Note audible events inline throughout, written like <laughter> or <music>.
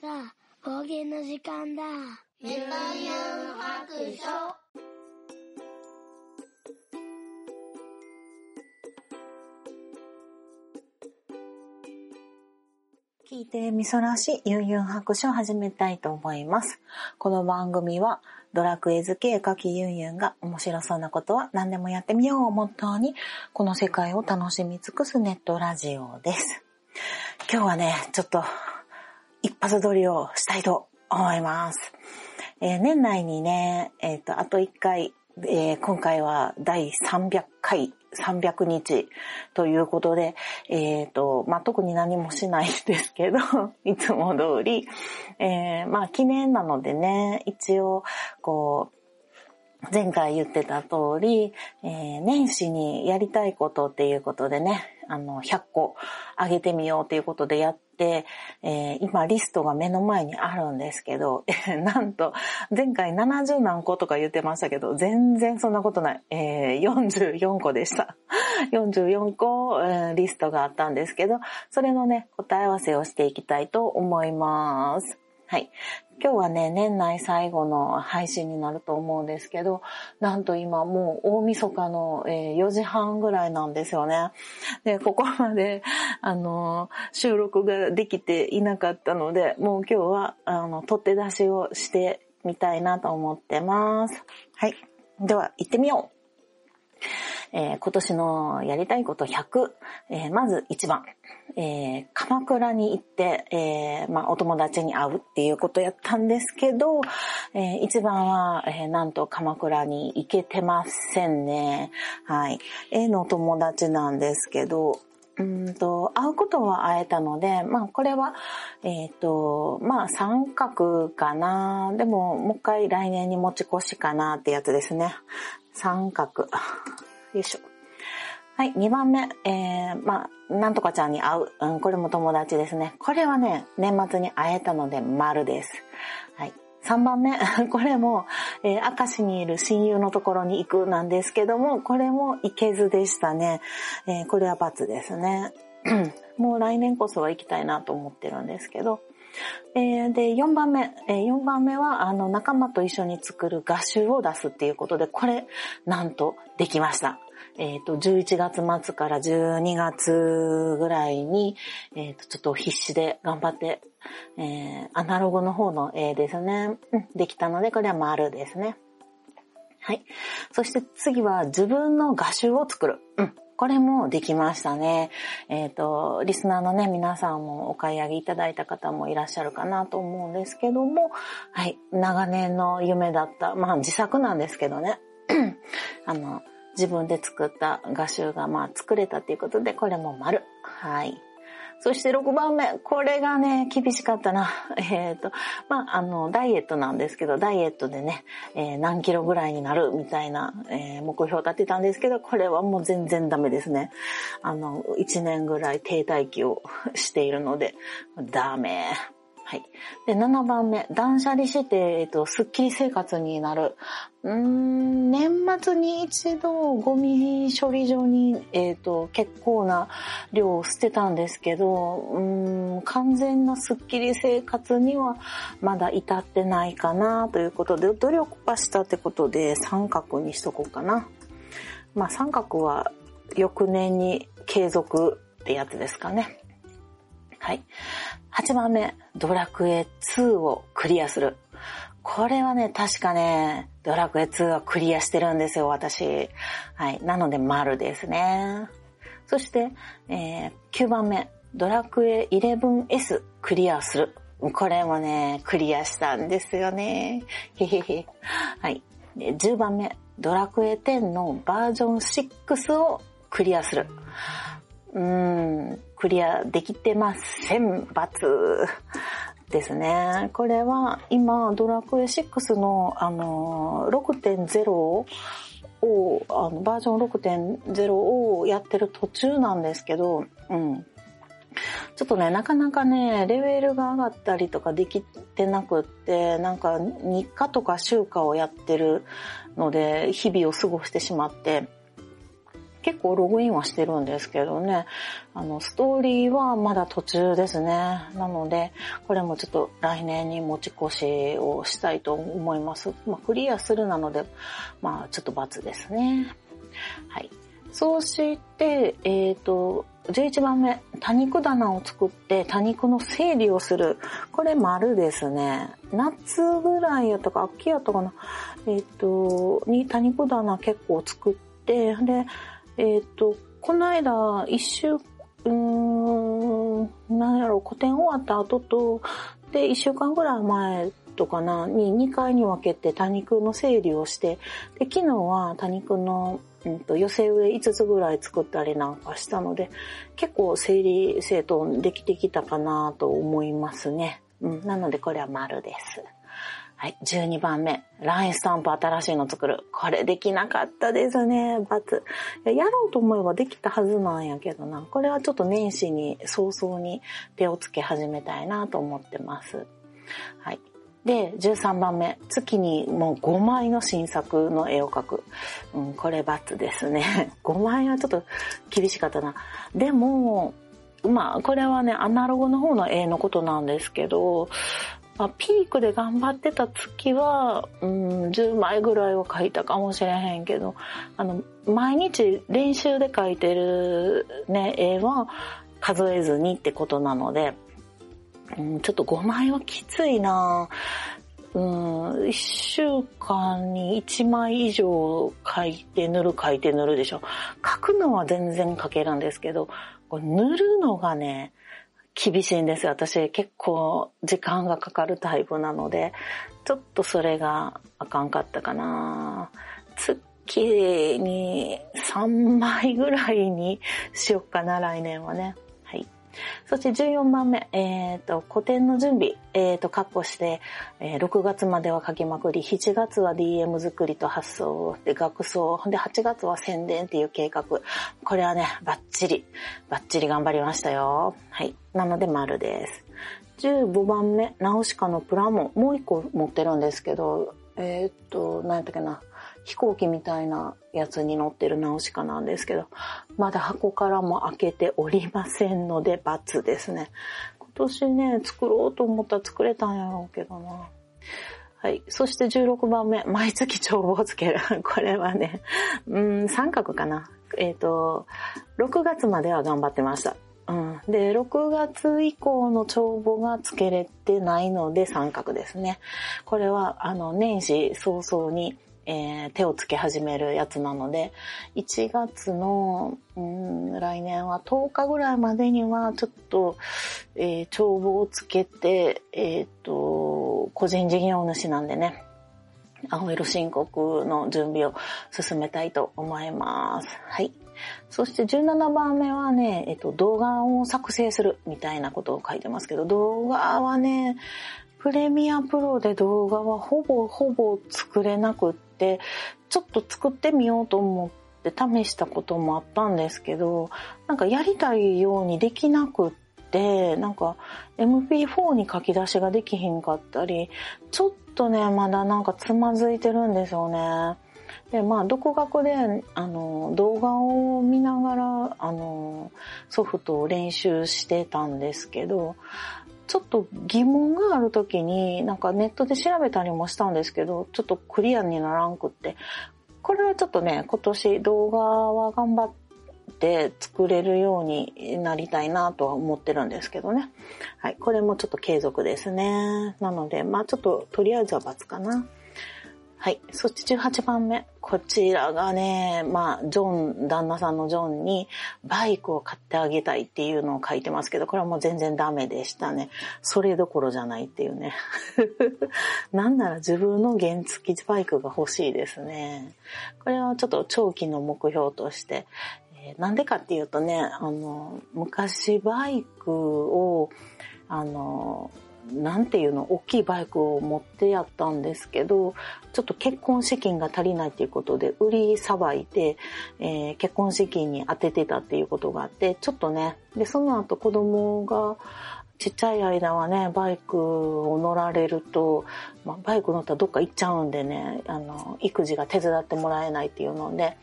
さあ、方言の時間だ。メタユン白書。聞いてみそらしユンユン白書を始めたいと思います。この番組はドラクエ好き絵描きユンユンが面白そうなことは何でもやってみようをモットーにこの世界を楽しみ尽くすネットラジオです。今日はね、ちょっと一発撮りをしたいと思います。えー、年内にね、えっ、ー、と、あと一回、えー、今回は第300回300日ということで、えっ、と、まあ、特に何もしないですけど、<laughs> いつも通り、え、まあ、記念なのでね、一応、こう、前回言ってた通り、えー、年始にやりたいことっていうことでね、あの、100個あげてみようっていうことでやって、えー、今リストが目の前にあるんですけど、<laughs> なんと、前回70何個とか言ってましたけど、全然そんなことない。えー、44個でした。<laughs> 44個、えー、リストがあったんですけど、それのね、答え合わせをしていきたいと思います。はい。今日はね、年内最後の配信になると思うんですけど、なんと今もう大晦日の、4時半ぐらいなんですよね。で、ここまで、あの、収録ができていなかったので、もう今日は、あの、取って出しをしてみたいなと思ってます。はい。では、行ってみようえー、今年のやりたいこと100、えー、まず1番、えー、鎌倉に行って、えー、まあ、お友達に会うっていうことやったんですけど、えー、一番は、えー、なんと鎌倉に行けてませんね。はい。A の友達なんですけど、うんと、会うことは会えたので、まあこれは、えっ、ー、と、まあ三角かな。でももう一回来年に持ち越しかなってやつですね。三角。よいしょ。はい、2番目、えー、まあ、なんとかちゃんに会う。うん、これも友達ですね。これはね、年末に会えたので、丸です。はい。3番目、<laughs> これも、えー、明石にいる親友のところに行くなんですけども、これも行けずでしたね。えー、これは罰ですね。<clears throat> もう来年こそは行きたいなと思ってるんですけど、えー、で、4番目、えー、4番目は、あの、仲間と一緒に作る画集を出すっていうことで、これ、なんと、できました。えっ、ー、と、11月末から12月ぐらいに、えっ、と、ちょっと必死で頑張って、えー、アナログの方の絵ですね。うん、できたので、これは丸ですね。はい。そして次は自分の画集を作る。うん。これもできましたね。えっ、ー、と、リスナーのね、皆さんもお買い上げいただいた方もいらっしゃるかなと思うんですけども、はい、長年の夢だった、まあ自作なんですけどね、<clears throat> あの、自分で作った画集がまあ作れたということで、これも丸。はい。そして6番目。これがね、厳しかったな。<laughs> えっ、ー、と、まあ、あの、ダイエットなんですけど、ダイエットでね、えー、何キロぐらいになるみたいな、えー、目標を立てたんですけど、これはもう全然ダメですね。あの、1年ぐらい停滞期を <laughs> しているので、ダメ。はい。で、7番目、断捨離して、えっと、スッキリ生活になる。うん、年末に一度ゴミ処理場に、えっ、と、結構な量を捨てたんですけど、うん、完全なスッキリ生活にはまだ至ってないかなということで、努力はしたってことで三角にしとこうかな。まあ三角は翌年に継続ってやつですかね。はい。8番目、ドラクエ2をクリアする。これはね、確かね、ドラクエ2はクリアしてるんですよ、私。はい。なので、丸ですね。そして、えー、9番目、ドラクエ 11S クリアする。これもね、クリアしたんですよね。へへへ。はい。10番目、ドラクエ10のバージョン6をクリアする。うーん、クリアできてません。×ですね。これは今、ドラクエ6の、あの、6.0を、あのバージョン6.0をやってる途中なんですけど、うん。ちょっとね、なかなかね、レベルが上がったりとかできてなくって、なんか日課とか週課をやってるので、日々を過ごしてしまって、結構ログインはしてるんですけどね、あの、ストーリーはまだ途中ですね。なので、これもちょっと来年に持ち越しをしたいと思います。まあ、クリアするなので、まあ、ちょっと罰ですね。はい。そうして、えっ、ー、と、11番目、多肉棚を作って多肉の整理をする。これ丸ですね。夏ぐらいやったか、秋やったかな。えっ、ー、と、に多肉棚結構作って、で、えっ、ー、と、この間、一週、うーん、なんやろ、個展終わった後と、で、一週間ぐらい前とかな、に2回に分けて多肉の整理をして、で、昨日は多肉のうんと、寄せ植え5つぐらい作ったりなんかしたので、結構整理整頓できてきたかなと思いますね。うん、なのでこれは丸です。はい、12番目。ラインスタンプ新しいの作る。これできなかったですね。罰。やろうと思えばできたはずなんやけどな。これはちょっと年始に早々に手をつけ始めたいなと思ってます。はい。で、13番目。月にもう5枚の新作の絵を描く。うん、これ×ですね。<laughs> 5枚はちょっと厳しかったな。でも、まあ、これはね、アナログの方の絵のことなんですけど、まあ、ピークで頑張ってた月は、うん、10枚ぐらいは描いたかもしれへんけど、あの、毎日練習で描いてるね、絵は数えずにってことなので、うん、ちょっと5枚はきついなうん、1週間に1枚以上書いて塗る書いて塗るでしょ。書くのは全然書けるんですけど、こ塗るのがね、厳しいんですよ。私結構時間がかかるタイプなので、ちょっとそれがあかんかったかな。月に3枚ぐらいにしよっかな、来年はね。そして14番目、え、ー、と、古典の準備、えっ、ー、と、確保して、えー、6月までは書きまくり、7月は DM 作りと発送で学装、で、8月は宣伝っていう計画。これはね、バッチリ、バッチリ頑張りましたよ。はい。なので、丸です。15番目、ナウシカのプラモ、もう一個持ってるんですけど、えっ、と、何やったっけな。飛行機みたいなやつに乗ってるナウシカなんですけど、まだ箱からも開けておりませんので、×ですね。今年ね、作ろうと思ったら作れたんやろうけどな。はい。そして16番目、毎月帳簿をつける。<laughs> これはね、うん、三角かな。えっ、ー、と、6月までは頑張ってました。うん。で、6月以降の帳簿がつけれてないので三角ですね。これは、あの、年始早々にえー、手をつけ始めるやつなので、1月の、うん、来年は10日ぐらいまでにはちょっと、えー、帳簿をつけて、えっ、ー、と、個人事業主なんでね、青色申告の準備を進めたいと思います。はい。そして17番目はね、えっと、動画を作成するみたいなことを書いてますけど、動画はね、プレミアプロで動画はほぼほぼ作れなくって、ちょっと作ってみようと思って試したこともあったんですけど、なんかやりたいようにできなくって、なんか MP4 に書き出しができひんかったり、ちょっとね、まだなんかつまずいてるんですよね。で、まあ、独学で、あの、動画を見ながら、あの、ソフトを練習してたんですけど、ちょっと疑問がある時に、なんかネットで調べたりもしたんですけど、ちょっとクリアにならんくって、これはちょっとね、今年動画は頑張って作れるようになりたいなとは思ってるんですけどね。はい。これもちょっと継続ですね。なので、まあちょっととりあえずは罰かな。はい。そして18番目。こちらがね、まあ、ジョン、旦那さんのジョンにバイクを買ってあげたいっていうのを書いてますけど、これはもう全然ダメでしたね。それどころじゃないっていうね。<laughs> なんなら自分の原付バイクが欲しいですね。これはちょっと長期の目標として、えー、なんでかっていうとね、あの、昔バイクを、あの、なんていうの、大きいバイクを持ってやったんですけど、ちょっと結婚資金が足りないっていうことで、売りさばいて、えー、結婚資金に当ててたっていうことがあって、ちょっとね、で、その後子供がちっちゃい間はね、バイクを乗られると、まあ、バイク乗ったらどっか行っちゃうんでね、あの、育児が手伝ってもらえないっていうので、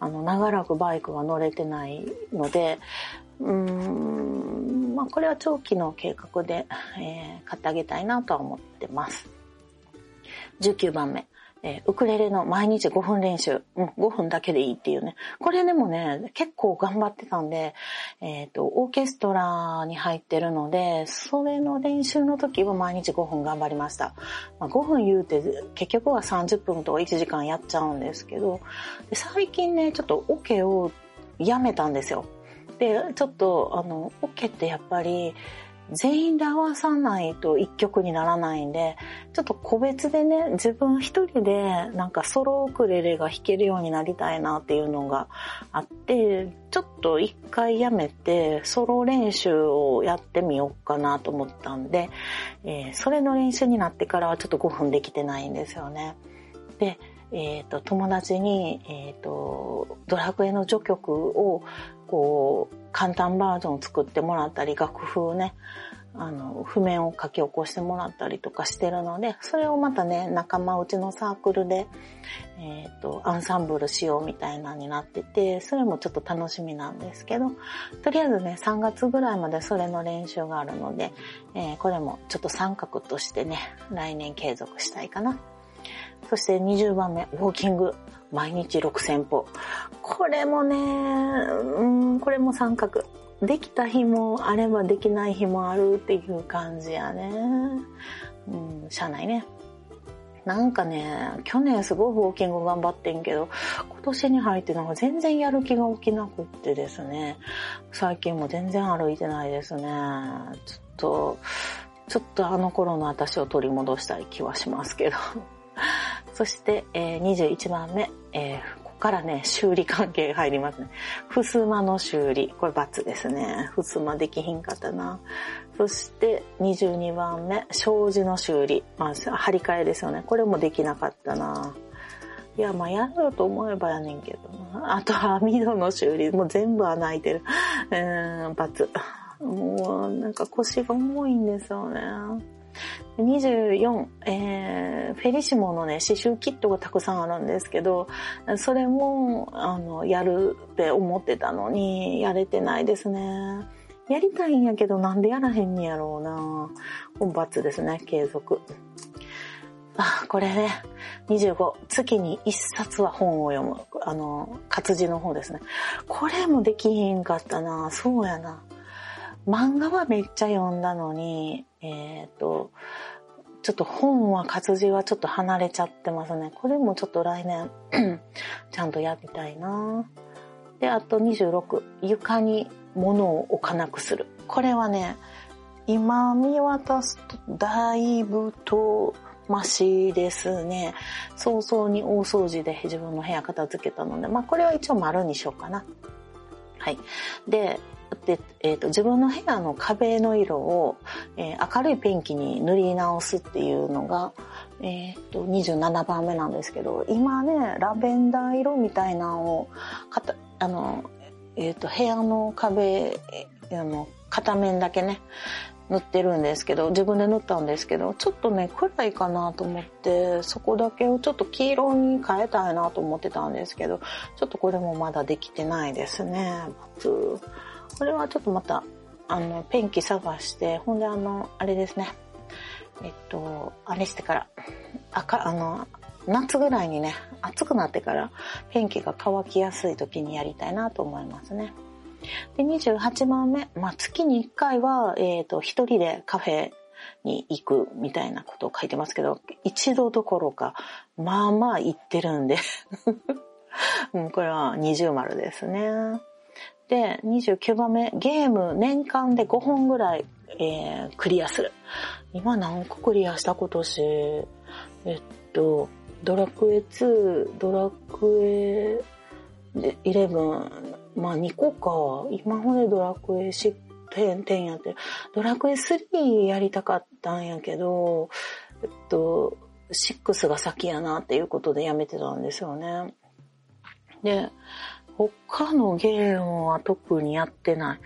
あの、長らくバイクは乗れてないので、うん、まあ、これは長期の計画で、えー、買ってあげたいなとは思ってます。19番目。えー、ウクレレの毎日5分練習。うん、5分だけでいいっていうね。これでもね、結構頑張ってたんで、えっ、ー、と、オーケストラに入ってるので、それの練習の時は毎日5分頑張りました。まあ、5分言うて、結局は30分とか1時間やっちゃうんですけど、最近ね、ちょっとオケをやめたんですよ。で、ちょっと、あの、オケってやっぱり、全員で合わさないと一曲にならないんで、ちょっと個別でね、自分一人でなんかソロウクレレが弾けるようになりたいなっていうのがあって、ちょっと一回やめてソロ練習をやってみようかなと思ったんで、えー、それの練習になってからはちょっと5分できてないんですよね。で、え、ー、と、友達に、え、ー、と、ドラクエの序曲をこう、簡単バージョンを作ってもらったり、楽譜をね、あの、譜面を書き起こしてもらったりとかしてるので、それをまたね、仲間内のサークルで、えっ、ー、と、アンサンブルしようみたいなになってて、それもちょっと楽しみなんですけど、とりあえずね、3月ぐらいまでそれの練習があるので、えー、これもちょっと三角としてね、来年継続したいかな。そして20番目、ウォーキング。毎日6000歩。これもね、うん、これも三角。できた日もあればできない日もあるっていう感じやね。うん、しゃあないね。なんかね、去年すごいウォーキング頑張ってんけど、今年に入ってなんか全然やる気が起きなくってですね、最近も全然歩いてないですね。ちょっと、ちょっとあの頃の私を取り戻したい気はしますけど。そして、えー、21番目、えー、ここからね、修理関係が入りますね。ふすまの修理。これ×ですね。ふすまできひんかったな。そして、22番目、障子の修理。まあ、張り替えですよね。これもできなかったな。いや、まあ、やろうと思えばやねんけどな。あと、網戸の修理。もう全部穴開いてる。うーん、×。もう、なんか腰が重いんですよね。24、えー、フェリシモのね、刺繍キットがたくさんあるんですけど、それも、あの、やるって思ってたのに、やれてないですね。やりたいんやけど、なんでやらへんにやろうな。本罰ですね、継続。あ、これね、25、月に1冊は本を読む。あの、活字の方ですね。これもできひんかったな。そうやな。漫画はめっちゃ読んだのに、えっ、ー、と、ちょっと本は活字はちょっと離れちゃってますね。これもちょっと来年 <clears throat> ちゃんとやりたいな。で、あと26、床に物を置かなくする。これはね、今見渡すとだいぶとマシですね。早々に大掃除で自分の部屋片付けたので、まあこれは一応丸にしようかな。はい。で、で、えーと、自分の部屋の壁の色を、えー、明るいペンキに塗り直すっていうのが、えーと、27番目なんですけど今ねラベンダー色みたいなのをかたあの、えーと、部屋の壁あの片面だけね塗ってるんですけど自分で塗ったんですけどちょっとね暗いかなと思ってそこだけをちょっと黄色に変えたいなと思ってたんですけどちょっとこれもまだできてないですね。これはちょっとまた、あの、ペンキ探して、ほんであの、あれですね。えっと、あれしてから、赤、あの、夏ぐらいにね、暑くなってからペンキが乾きやすい時にやりたいなと思いますね。で、28番目、まあ、月に1回は、えっ、ー、と、一人でカフェに行くみたいなことを書いてますけど、一度どころか、まあまあ行ってるんで <laughs> うん、これは二重丸ですね。で、29番目、ゲーム年間で5本ぐらい、えー、クリアする。今何個クリアした今年？えっと、ドラクエ2、ドラクエ11、まあ2個か。今までドラクエ10、10やって、ドラクエ3やりたかったんやけど、えっと、6が先やなっていうことでやめてたんですよね。で、他のゲームは特にやってない。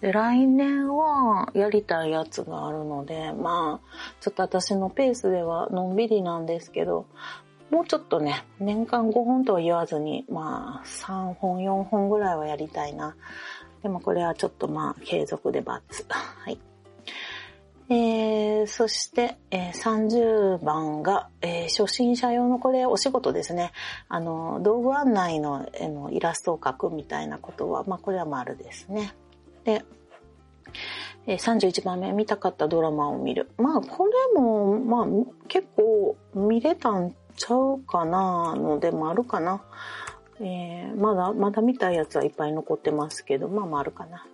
で、来年はやりたいやつがあるので、まあ、ちょっと私のペースではのんびりなんですけど、もうちょっとね、年間5本とは言わずに、まあ、3本、4本ぐらいはやりたいな。でもこれはちょっとまあ、継続でバツ。はい。えー、そして、えー、30番が、えー、初心者用のこれお仕事ですね。あの、道具案内の,、えー、のイラストを描くみたいなことは、まあこれは丸ですね。で、えー、31番目見たかったドラマを見る。まあこれも、まあ結構見れたんちゃうかなのでもあるかな。えー、まだ、まだ見たやつはいっぱい残ってますけど、まあまああるかな。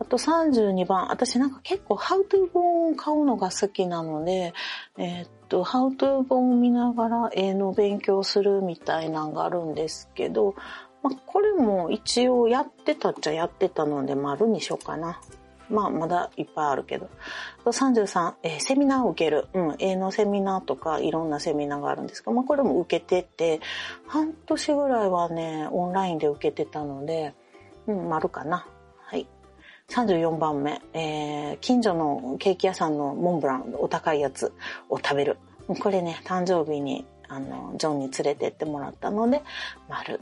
あと32番、私なんか結構ハウトゥー本を買うのが好きなので、えー、っと、ハウトゥー本を見ながら絵の勉強するみたいなのがあるんですけど、まあ、これも一応やってたっちゃやってたので丸にしようかな。まあ、まだいっぱいあるけど。33、えー、セミナーを受ける。うん、絵のセミナーとかいろんなセミナーがあるんですけど、まあ、これも受けてて、半年ぐらいはね、オンラインで受けてたので、うん、丸かな。はい。34番目、えー、近所のケーキ屋さんのモンブラン、お高いやつを食べる。これね、誕生日に、あの、ジョンに連れてってもらったので、丸。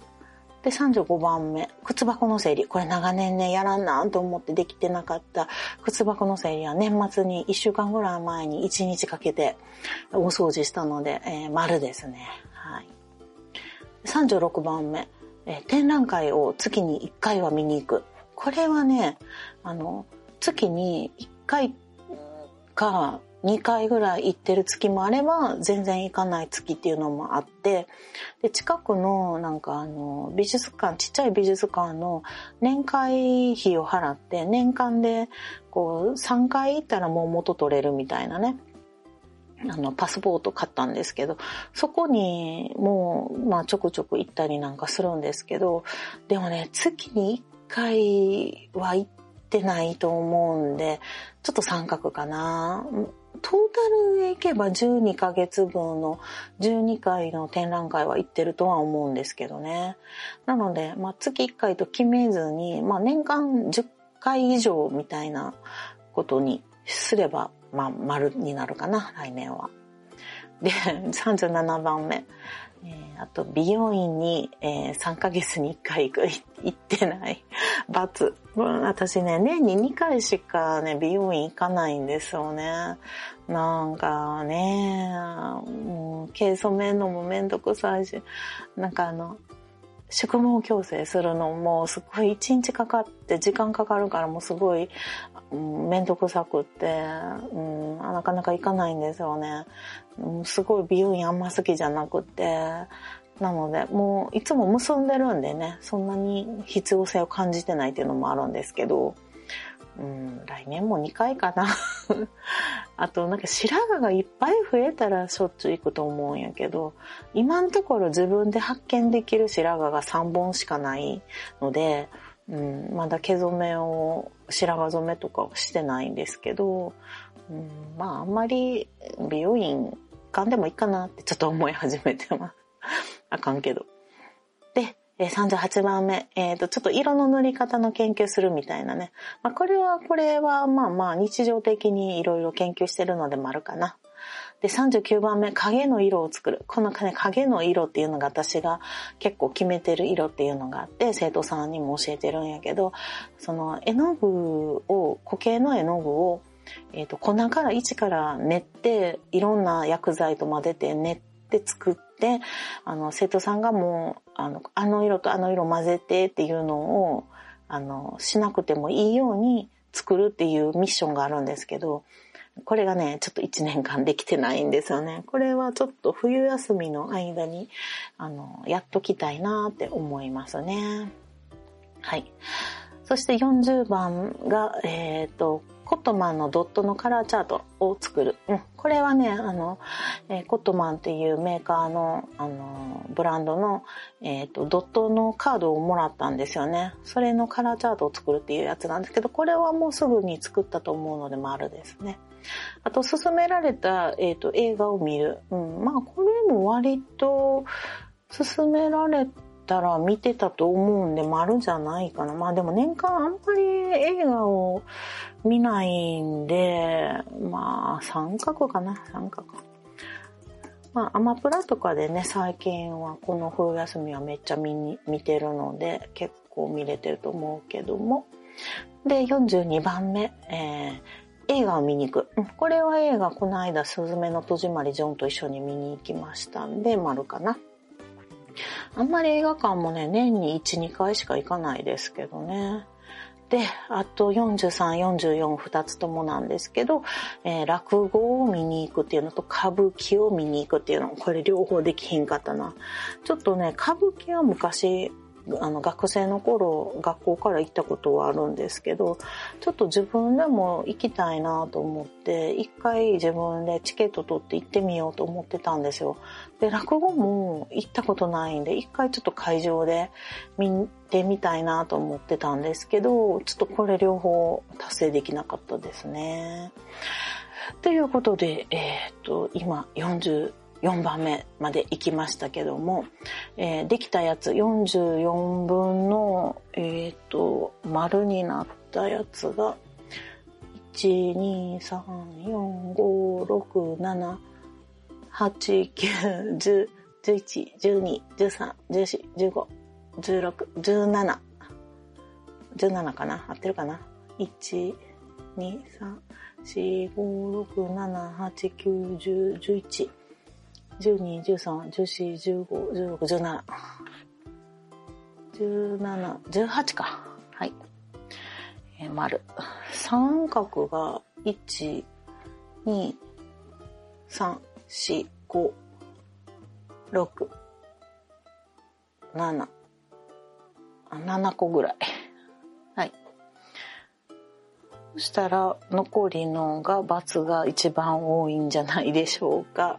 で、35番目、靴箱の整理。これ長年ね、やらんなと思ってできてなかった靴箱の整理は年末に1週間ぐらい前に1日かけてお掃除したので、えー、丸ですね。はい。36番目、えー、展覧会を月に1回は見に行く。これはね、あの、月に1回か2回ぐらい行ってる月もあれば、全然行かない月っていうのもあって、で、近くのなんかあの、美術館、ちっちゃい美術館の年会費を払って、年間でこう3回行ったらもう元取れるみたいなね。あの、パスポート買ったんですけど、そこにもう、まあちょくちょく行ったりなんかするんですけど、でもね、月に1回は行ってないと思うんで、ちょっと三角かな。トータルで行けば12ヶ月分の12回の展覧会は行ってるとは思うんですけどね。なので、まあ、月1回と決めずに、まあ、年間10回以上みたいなことにすれば、まあ、丸になるかな、来年は。で、37番目。え、あと、美容院に、えー、3ヶ月に1回行、ってない。<laughs> 罰。私ね、年に2回しかね、美容院行かないんですよね。なんかね、もう、毛染めるのもめんどくさいし、なんかあの、宿毛矯正するのもすごい1日かかって時間かかるからもうすごい、うん、めんどくさくって、うん、なかなか行かないんですよね。すごい美容院あんま好きじゃなくて、なので、もういつも結んでるんでね、そんなに必要性を感じてないっていうのもあるんですけど、うん、来年も2回かな。<laughs> あと、なんか白髪がいっぱい増えたらしょっちゅう行くと思うんやけど、今のところ自分で発見できる白髪が3本しかないので、うん、まだ毛染めを、白髪染めとかをしてないんですけど、うん、まああんまり美容院かんでもいいかなってちょっと思い始めてます。<laughs> あかんけど。で、38番目、えっ、ー、と、ちょっと色の塗り方の研究するみたいなね。まあ、これは、これは、まあまあ、日常的にいろいろ研究してるのでもあるかな。で、39番目、影の色を作る。このね、影の色っていうのが私が結構決めてる色っていうのがあって、生徒さんにも教えてるんやけど、その絵の具を、固形の絵の具を、えっ、ー、と、粉から一から練って、いろんな薬剤と混ぜて練って作って、あの、生徒さんがもう、あの、あの色とあの色混ぜてっていうのを、あの、しなくてもいいように作るっていうミッションがあるんですけど、これがね、ちょっと1年間できてないんですよね。これはちょっと冬休みの間に、あの、やっときたいなって思いますね。はい。そして40番が、えっ、ー、と、コットマンのドットのカラーチャートを作る。うん、これはね、あの、えー、コットマンっていうメーカーの、あの、ブランドの、えっ、ー、と、ドットのカードをもらったんですよね。それのカラーチャートを作るっていうやつなんですけど、これはもうすぐに作ったと思うので丸ですね。あと、勧められた、えっ、ー、と、映画を見る。うん、まあ、これも割と、勧められたら見てたと思うんで丸じゃないかな。まあでも年間あんまり映画を見ないんで、まあ三角かな、三角。まあアマプラとかでね、最近はこの冬休みはめっちゃ見に、見てるので結構見れてると思うけども。で、42番目、えー、映画を見に行く。これは映画、この間、すずめの戸締まりジョンと一緒に見に行きましたんで、丸かな。あんまり映画館もね、年に1、2回しか行かないですけどね。で、あと43、44、2つともなんですけど、えー、落語を見に行くっていうのと歌舞伎を見に行くっていうの、これ両方できひんかったな。ちょっとね、歌舞伎は昔あの学生の頃学校から行ったことはあるんですけどちょっと自分でも行きたいなと思って一回自分でチケット取って行ってみようと思ってたんですよ。で落語も行ったことないんで一回ちょっと会場で見てみたいなと思ってたんですけどちょっとこれ両方達成できなかったですね。ということで、えっ、と、今40 4番目まで行きましたけども、えー、できたやつ44分の、えっ、ー、と、丸になったやつが、1、2、3、4、5、6、7、8、9、10、11、12、13、14、15、16、17、17かな合ってるかな ?1、2、3、4、5、6、7、8、9、10、11、12、13、14、15、16、17。17、18か。はい。えー、丸。三角が1、2、3、4、5、6、7、7個ぐらい。はい。そしたら、残りのが、×が一番多いんじゃないでしょうか。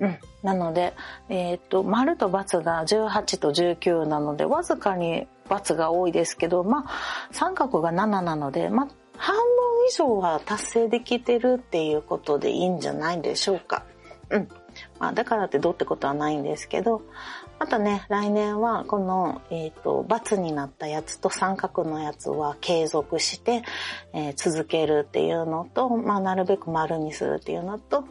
うん。なので、えっ、ー、と、丸と×が18と19なので、わずかに×が多いですけど、まあ、三角が7なので、まあ、半分以上は達成できてるっていうことでいいんじゃないでしょうか。うん。まあ、だからってどうってことはないんですけど、またね、来年はこの、えっ、ー、と、×になったやつと三角のやつは継続して、えー、続けるっていうのと、まあ、なるべく丸にするっていうのと、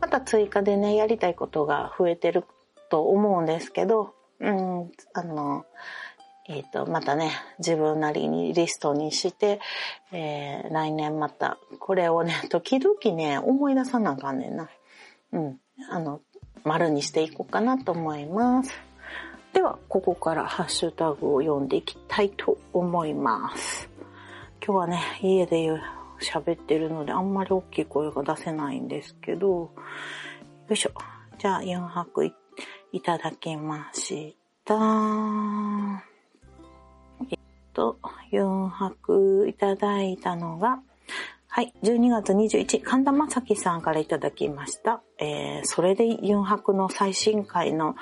また追加でね、やりたいことが増えてると思うんですけど、うん、あの、えっ、ー、と、またね、自分なりにリストにして、えー、来年また、これをね、時々ね、思い出さなあかんねんな。うん、あの、丸にしていこうかなと思います。では、ここからハッシュタグを読んでいきたいと思います。今日はね、家で言う喋ってるので、あんまり大きい声が出せないんですけど、よいしょ。じゃあ、4泊いいただきました。えっと、4泊いただいたのが、はい。12月21、神田正輝さんからいただきました。えー、それで4泊の最新回の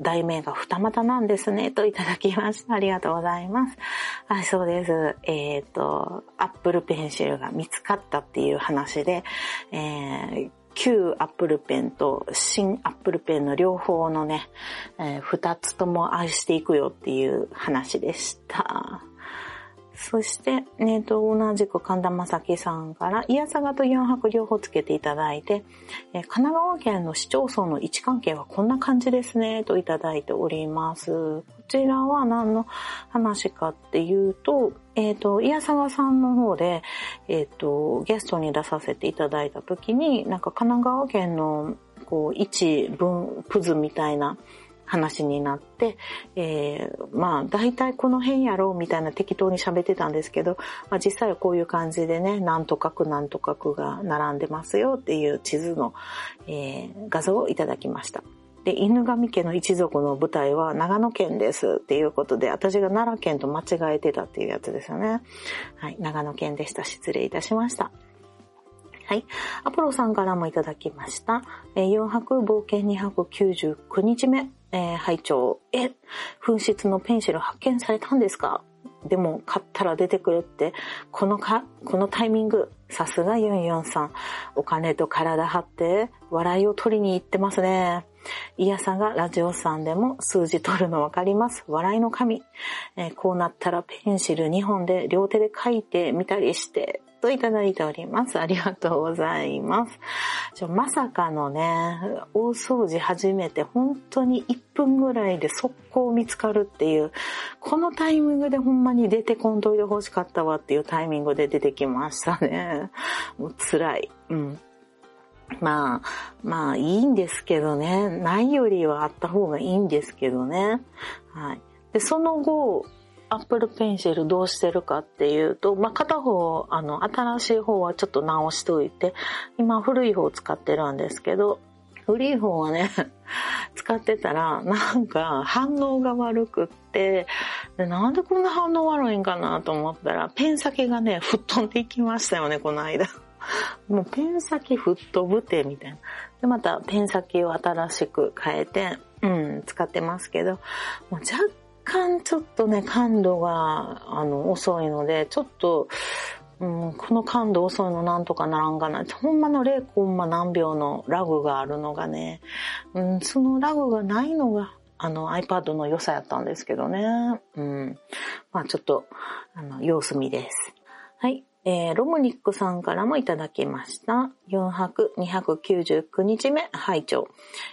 題名が二股なんですね、といただきました。ありがとうございます。はい、そうです。えっ、ー、と、アップルペンシルが見つかったっていう話で、えー、旧アップルペンと新アップルペンの両方のね、えー、二つとも愛していくよっていう話でした。そして、えっ、と、同じく神田正輝さんから、イヤサガと4泊両方つけていただいて、えー、神奈川県の市町村の位置関係はこんな感じですね、といただいております。こちらは何の話かっていうと、えっ、ー、と、イヤサガさんの方で、えっ、ー、と、ゲストに出させていただいた時に、なんか神奈川県の、こう、位置分、プズみたいな、話になって、えー、まあ大体この辺やろうみたいな適当に喋ってたんですけど、まあ、実際はこういう感じでね、なんとか区なんとか区が並んでますよっていう地図の、えー、画像をいただきました。で、犬神家の一族の舞台は長野県ですっていうことで、私が奈良県と間違えてたっていうやつですよね。はい、長野県でした。失礼いたしました。はい。アポロさんからもいただきました。えー、4泊冒険299日目、えー、拝聴え、紛失のペンシル発見されたんですか？でも買ったら出てくるって、このか、このタイミング、さすがユンヨンさん。お金と体張って笑いを取りに行ってますね。イヤさんがラジオさんでも数字取るのわかります。笑いの神。えー、こうなったらペンシル2本で両手で書いてみたりして、といただいております。ありがとうございます。ちょまさかのね、大掃除始めて本当に1分ぐらいで速攻見つかるっていう、このタイミングでほんまに出てこんといて欲しかったわっていうタイミングで出てきましたね。<laughs> もう辛い。うん。まあ、まあいいんですけどね。ないよりはあった方がいいんですけどね。はい。で、その後、アップルペンシルどうしてるかっていうと、まあ、片方、あの、新しい方はちょっと直しておいて、今古い方を使ってるんですけど、古い方はね、<laughs> 使ってたら、なんか反応が悪くって、でなんでこんな反応悪いんかなと思ったら、ペン先がね、吹っ飛んでいきましたよね、この間。<laughs> もうペン先吹っ飛ぶて、みたいな。で、またペン先を新しく変えて、うん、使ってますけど、もう若干ちょっとね、感度が、あの、遅いので、ちょっと、うん、この感度遅いのなんとかならんかな。ほんまの0コンマ何秒のラグがあるのがね、うん、そのラグがないのが、あの iPad の良さやったんですけどね。うん。まあちょっと、あの、様子見です。はい。えー、ロムニックさんからもいただきました。4泊299日目、拝聴。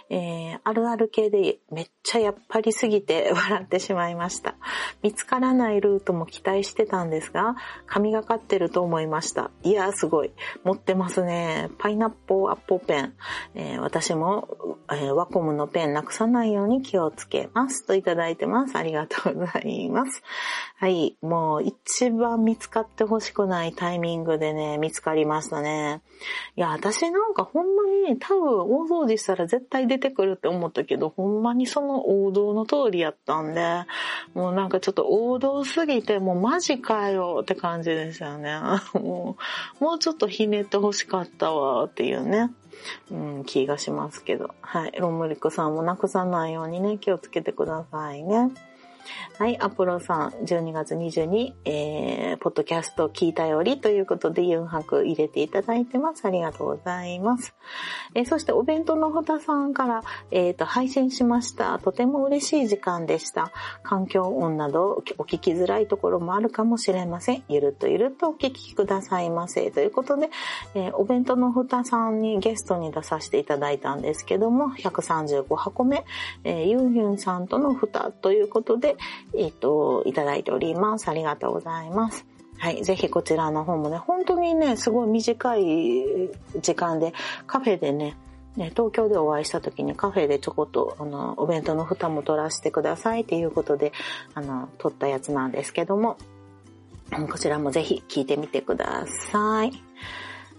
えー、あるある系でめっちゃやっぱりすぎて <laughs> 笑ってしまいました。見つからないルートも期待してたんですが、神がかってると思いました。いやーすごい。持ってますね。パイナッポーアッポーペン。えー、私も、えー、ワコムのペンなくさないように気をつけます。といただいてます。ありがとうございます。はい。もう一番見つかってほしくないタイミングでね、見つかりましたね。いや、私なんかほんまに多分大掃除したら絶対出てくるって思ったけど、ほんまにその王道の通りやったんで、もうなんかちょっと王道すぎて、もうマジかよって感じでしたよね。<laughs> もう、もうちょっとひねってほしかったわっていうね。うん、気がしますけど。はい。ロムリクさんもなくさないようにね、気をつけてくださいね。はい、アポロさん、12月22、えー、ポッドキャスト聞いたよりということで、ユンハク入れていただいてます。ありがとうございます。えー、そして、お弁当のふたさんから、えっ、ー、と、配信しました。とても嬉しい時間でした。環境音など、お聞きづらいところもあるかもしれません。ゆるっとゆるっとお聞きくださいませ。ということで、えー、お弁当のふたさんにゲストに出させていただいたんですけども、135箱目、えー、ユンユンさんとのふたということで、えっ、と、いただいております。ありがとうございます。はい。ぜひこちらの方もね、本当にね、すごい短い時間で、カフェでね、ね、東京でお会いした時にカフェでちょこっと、あの、お弁当の蓋も取らせてくださいっていうことで、あの、取ったやつなんですけども、こちらもぜひ聞いてみてください。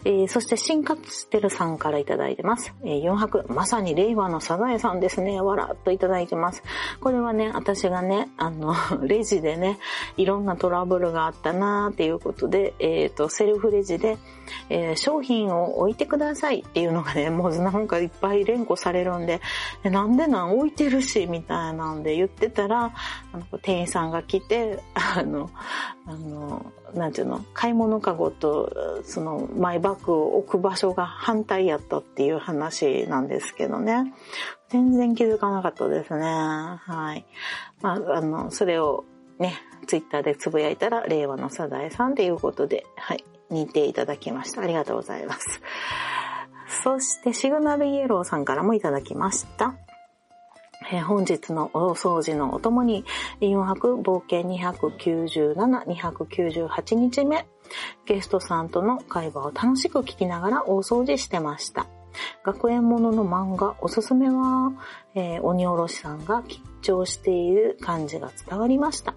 えー、そして、新カツテルさんからいただいてます。えー、4泊、まさに令和のサザエさんですね。わらっといただいてます。これはね、私がね、あの、<laughs> レジでね、いろんなトラブルがあったなーっていうことで、えっ、ー、と、セルフレジで、えー、商品を置いてくださいっていうのがね、もうなんかいっぱい連呼されるんで、なんでなん？置いてるし、みたいなんで言ってたら、あの店員さんが来て、あの、あの、なんていうの、買い物かごと、その、マイバッグを置く場所が反対やったっていう話なんですけどね。全然気づかなかったですね。はい。まあ、あの、それをね、ツイッターでつぶやいたら、令和のサザエさんということで、はい、認定いただきました。ありがとうございます。そして、シグナルイエローさんからもいただきました。えー、本日のお掃除のおともに、4泊冒険297、298日目、ゲストさんとの会話を楽しく聞きながら大掃除してました。学園ものの漫画おすすめは、えー、鬼おろしさんが緊張している感じが伝わりました。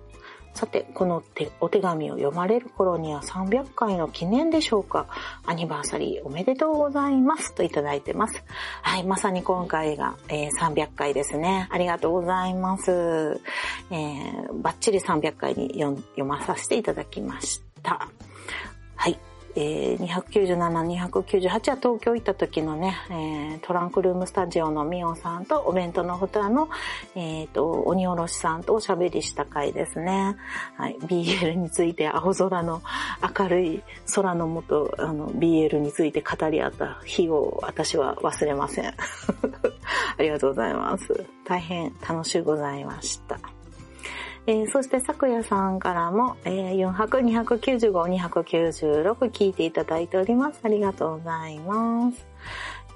さて、このお手紙を読まれる頃には300回の記念でしょうか。アニバーサリーおめでとうございますといただいてます。はい、まさに今回が、えー、300回ですね。ありがとうございます。えー、バッチリ300回に読まさせていただきました。はい。え、297、298は東京行った時のね、えー、トランクルームスタジオのミオさんとお弁当の蓋の、えっ、ー、と、鬼おろしさんとおしゃべりした回ですね。はい。BL について青空の明るい空の下、あの、BL について語り合った日を私は忘れません。<laughs> ありがとうございます。大変楽しゅうございました。えー、そして、昨夜さんからも、えー、4泊295、296聞いていただいております。ありがとうございます。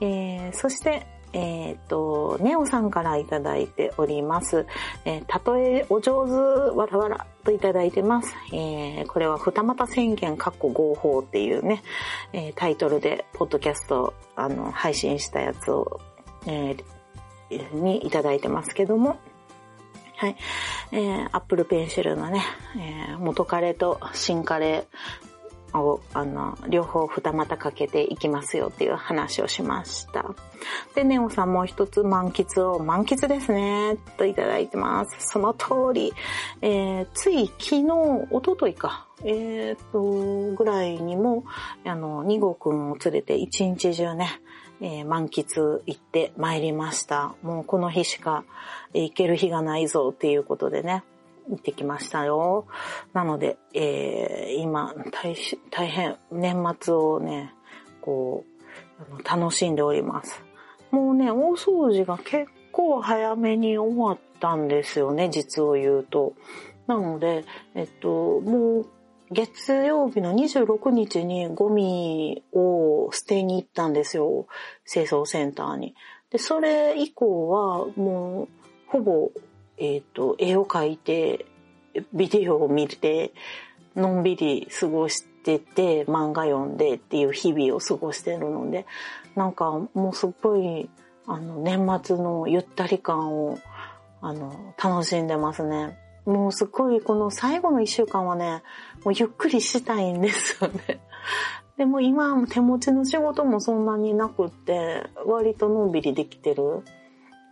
えー、そして、えっ、と、ネオさんからいただいております。えー、たとえお上手わらわらといただいてます。えー、これは二股宣言かっこ合法っていうね、えー、タイトルで、ポッドキャスト、あの、配信したやつを、えー、にいただいてますけども、はい。えー、アップルペンシルのね、えー、元彼と新彼を、あの、両方二股かけていきますよっていう話をしました。で、ネオさんもう一つ満喫を、満喫ですね、といただいてます。その通り、えー、つい昨日、おとといか、えー、っと、ぐらいにも、あの、二号くんを連れて一日中ね、えー、満喫行って参りました。もうこの日しか行ける日がないぞっていうことでね、行ってきましたよ。なので、えー、今大、大変年末をね、こう、楽しんでおります。もうね、大掃除が結構早めに終わったんですよね、実を言うと。なので、えっと、もう月曜日の26日にゴミを捨てに行ったんですよ。清掃センターに。で、それ以降はもう、ほぼ、えっ、ー、と、絵を描いて、ビデオを見て、のんびり過ごしてて、漫画読んでっていう日々を過ごしてるので、なんかもうすっごい、あの、年末のゆったり感を、あの、楽しんでますね。もうすごいこの最後の一週間はね、もうゆっくりしたいんですよね。<laughs> でも今手持ちの仕事もそんなになくって、割とのんびりできてる。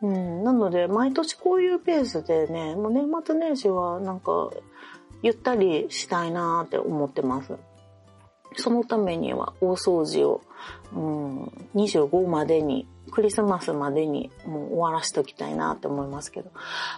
うん、なので毎年こういうペースでね、もう年末年始はなんかゆったりしたいなーって思ってます。そのためには大掃除を、うん、25までにクリスマスまでにもう終わらしときたいなって思いますけど。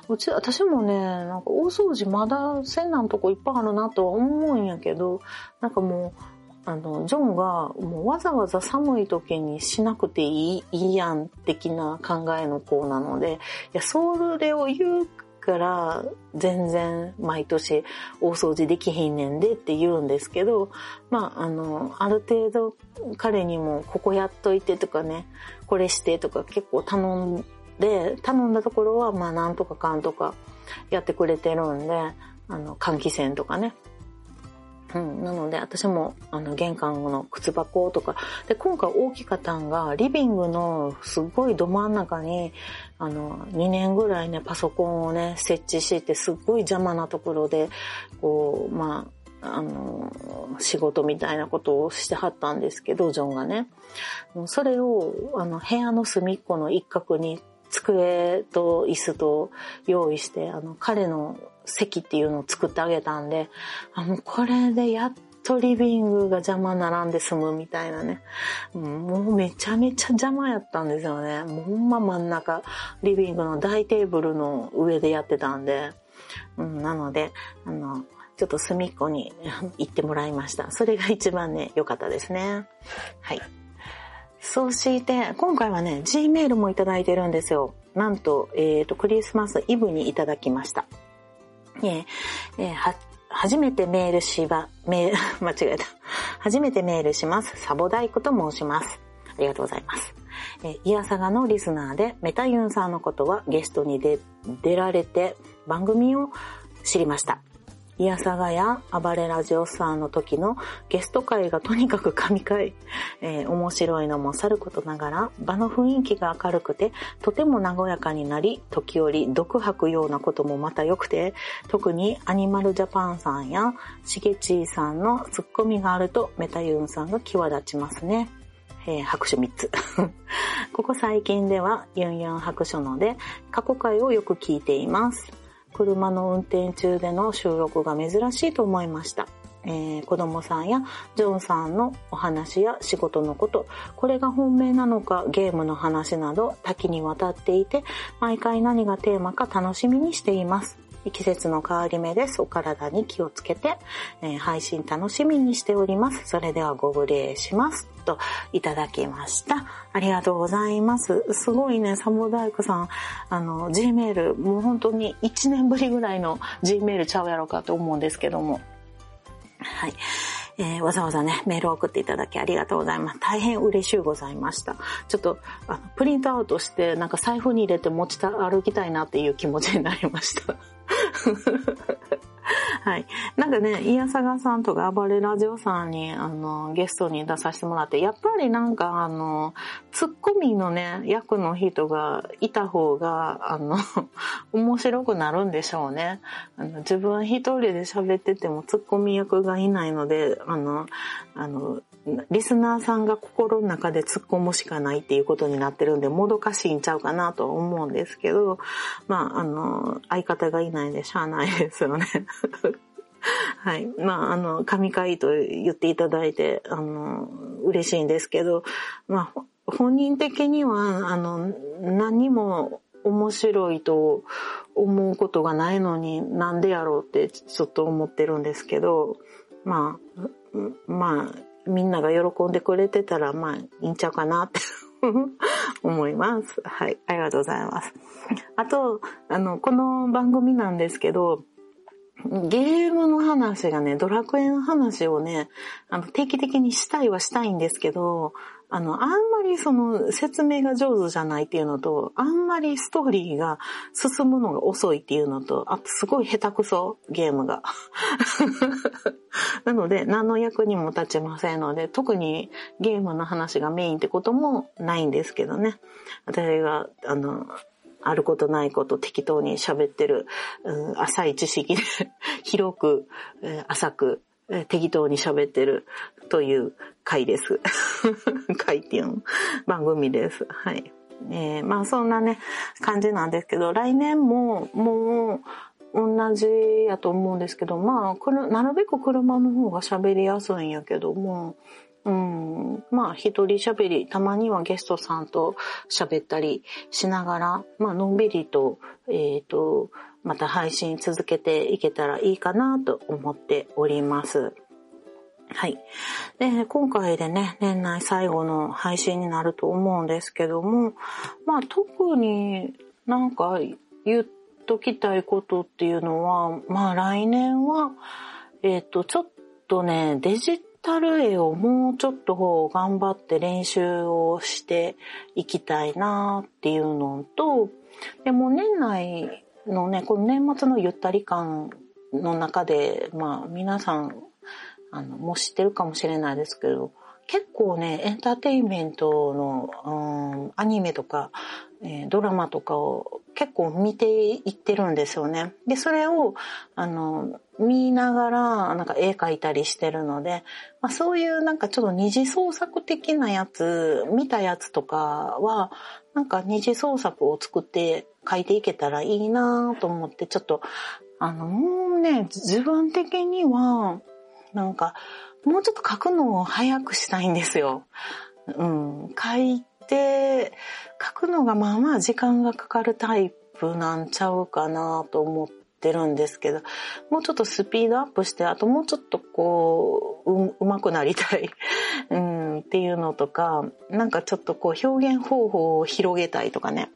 うち、私もね、なんか大掃除まだせんなんとこいっぱいあるなとは思うんやけど、なんかもう、あの、ジョンがもうわざわざ寒い時にしなくていい、いいやん的な考えの子なので、いや、それを言うから全然毎年大掃除できひんねんでって言うんですけど、まあ、あの、ある程度彼にもここやっといてとかね、これしてとか結構頼んで、頼んだところはまあなんとかかんとかやってくれてるんで、あの、換気扇とかね、うん、なので私もあの玄関の靴箱とか。で今回大きかったんがリビングのすごいど真ん中にあの2年ぐらいねパソコンをね設置してすっごい邪魔なところでこうまああの仕事みたいなことをしてはったんですけどジョンがね。それをあの部屋の隅っこの一角に机と椅子と用意してあの彼の席っていうのを作ってあげたんで、あ、もうこれでやっとリビングが邪魔並んで済むみたいなね。もうめちゃめちゃ邪魔やったんですよね。もうほんま真ん中、リビングの大テーブルの上でやってたんで。うん、なので、あの、ちょっと隅っこに <laughs> 行ってもらいました。それが一番ね、良かったですね。はい。そして、今回はね、G メールもいただいてるんですよ。なんと、えっ、ー、と、クリスマスイブにいただきました。えー、えー、は、初めてメールしば、メール、<laughs> 間違えた。初めてメールします。サボダイコと申します。ありがとうございます。えー、イヤサガのリスナーで、メタユンさんのことはゲストに出、出られて番組を知りました。イヤサガや暴れラジオさんの時のゲスト会がとにかく神回、<laughs> えー、面白いのもさることながら場の雰囲気が明るくてとても和やかになり時折毒吐くようなこともまた良くて特にアニマルジャパンさんやしげちーさんのツッコミがあるとメタユンさんが際立ちますね。えー、白書3つ。<laughs> ここ最近ではユンユン白書ので過去回をよく聞いています。車の運転中での収録が珍しいと思いました。えー、子供さんやジョンさんのお話や仕事のこと、これが本命なのかゲームの話など多岐にわたっていて、毎回何がテーマか楽しみにしています。季節の変わり目です。お体に気をつけて、えー、配信楽しみにしております。それではご無礼します。といただきました。ありがとうございます。すごいね、サモダイクさん、あの、Gmail、もう本当に1年ぶりぐらいの Gmail ちゃうやろうかと思うんですけども。はい。えー、わざわざね、メールを送っていただきありがとうございます。大変嬉しゅうございました。ちょっと、あの、プリントアウトして、なんか財布に入れて持ちた、歩きたいなっていう気持ちになりました。フフフフ。<laughs> はい。なんかね、イヤサガさんとか暴れラジオさんに、あの、ゲストに出させてもらって、やっぱりなんか、あの、ツッコミのね、役の人がいた方が、あの、<laughs> 面白くなるんでしょうね。あの自分一人で喋っててもツッコミ役がいないので、あの、あの、リスナーさんが心の中で突っ込むしかないっていうことになってるんで、もどかしいんちゃうかなと思うんですけど、まあ、あの、相方がいないんでしゃあないですよね。<laughs> はい。まあ、あの、神回と言っていただいて、あの、嬉しいんですけど、まあ、本人的には、あの、何も面白いと思うことがないのになんでやろうってちょっと思ってるんですけど、まあ、まあ、みんなが喜んでくれてたら、まあ、いいんちゃうかなって <laughs> 思います。はい。ありがとうございます。あと、あの、この番組なんですけど、ゲームの話がね、ドラクエの話をね、あの、定期的にしたいはしたいんですけど、あの、あんまりその説明が上手じゃないっていうのと、あんまりストーリーが進むのが遅いっていうのと、あとすごい下手くそ、ゲームが。<laughs> なので、何の役にも立ちませんので、特にゲームの話がメインってこともないんですけどね。私が、あの、あることないこと適当に喋ってる、うん、浅い知識で <laughs> 広く、浅く、適当に喋ってるという回です。<laughs> 回っていうの番組です。はい。えー、まあそんなね、感じなんですけど、来年ももう同じやと思うんですけど、まあ、なるべく車の方が喋りやすいんやけども、うん、まあ一人喋り、たまにはゲストさんと喋ったりしながら、まあのんびりと、えっ、ー、と、また配信続けていけたらいいかなと思っております。はい。で、今回でね、年内最後の配信になると思うんですけども、まあ特になんか言っときたいことっていうのは、まあ来年は、えっ、ー、と、ちょっとね、デジタル絵をもうちょっと頑張って練習をしていきたいなっていうのと、でも年内のね、この年末のゆったり感の中で、まあ皆さん、あの、もう知ってるかもしれないですけど、結構ね、エンターテインメントの、うん、アニメとか、えー、ドラマとかを結構見ていってるんですよね。で、それを、あの、見ながら、なんか絵描いたりしてるので、まあ、そういうなんかちょっと二次創作的なやつ、見たやつとかは、なんか二次創作を作って書いていけたらいいなと思って、ちょっと、あの、もうね、自分的には、なんか、もうちょっと書くのを早くしたいんですよ。うん。書いて、書くのがまあまあ時間がかかるタイプなんちゃうかなと思ってるんですけど、もうちょっとスピードアップして、あともうちょっとこう、う、うまくなりたい、<laughs> うん、っていうのとか、なんかちょっとこう表現方法を広げたいとかね。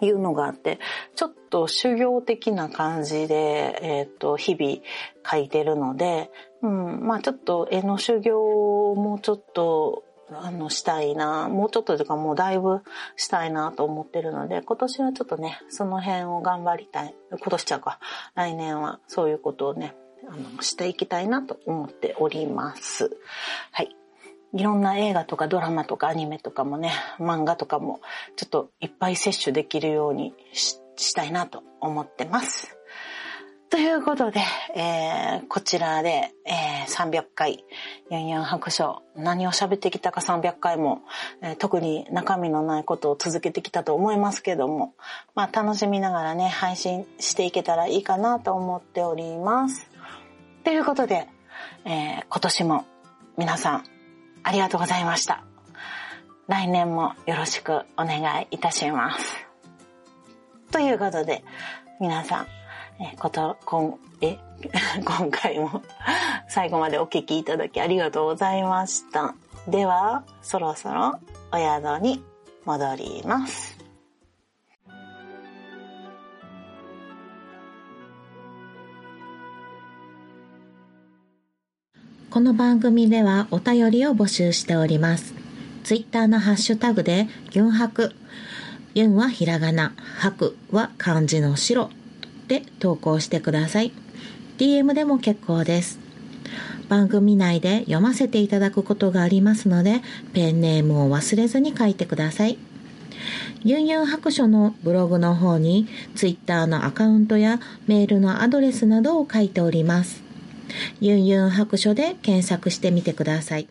いうのがあって、ちょっと修行的な感じで、えっ、ー、と、日々書いてるので、うん、まあちょっと絵の修行をもうちょっと、あの、したいな、もうちょっとというかもうだいぶしたいなと思ってるので、今年はちょっとね、その辺を頑張りたい。今年ちゃうか。来年はそういうことをね、あの、していきたいなと思っております。はい。いろんな映画とかドラマとかアニメとかもね、漫画とかもちょっといっぱい摂取できるようにしたいなと思ってます。ということで、えー、こちらで、えー、300回、ユンユン白書、何を喋ってきたか300回も、えー、特に中身のないことを続けてきたと思いますけども、まあ楽しみながらね、配信していけたらいいかなと思っております。ということで、えー、今年も皆さんありがとうございました。来年もよろしくお願いいたします。ということで、皆さん、えこと、こん、え、<laughs> 今回も最後までお聞きいただきありがとうございました。では、そろそろお宿に戻ります。この番組ではお便りを募集しております。ツイッターのハッシュタグで、ギュンハク。ユンはひらがな、ハクは漢字の白で投稿してください。DM でも結構です。番組内で読ませていただくことがありますので、ペンネームを忘れずに書いてください。ユンユン白書のブログの方に、ツイッターのアカウントやメールのアドレスなどを書いております。ユンユン白書で検索してみてください。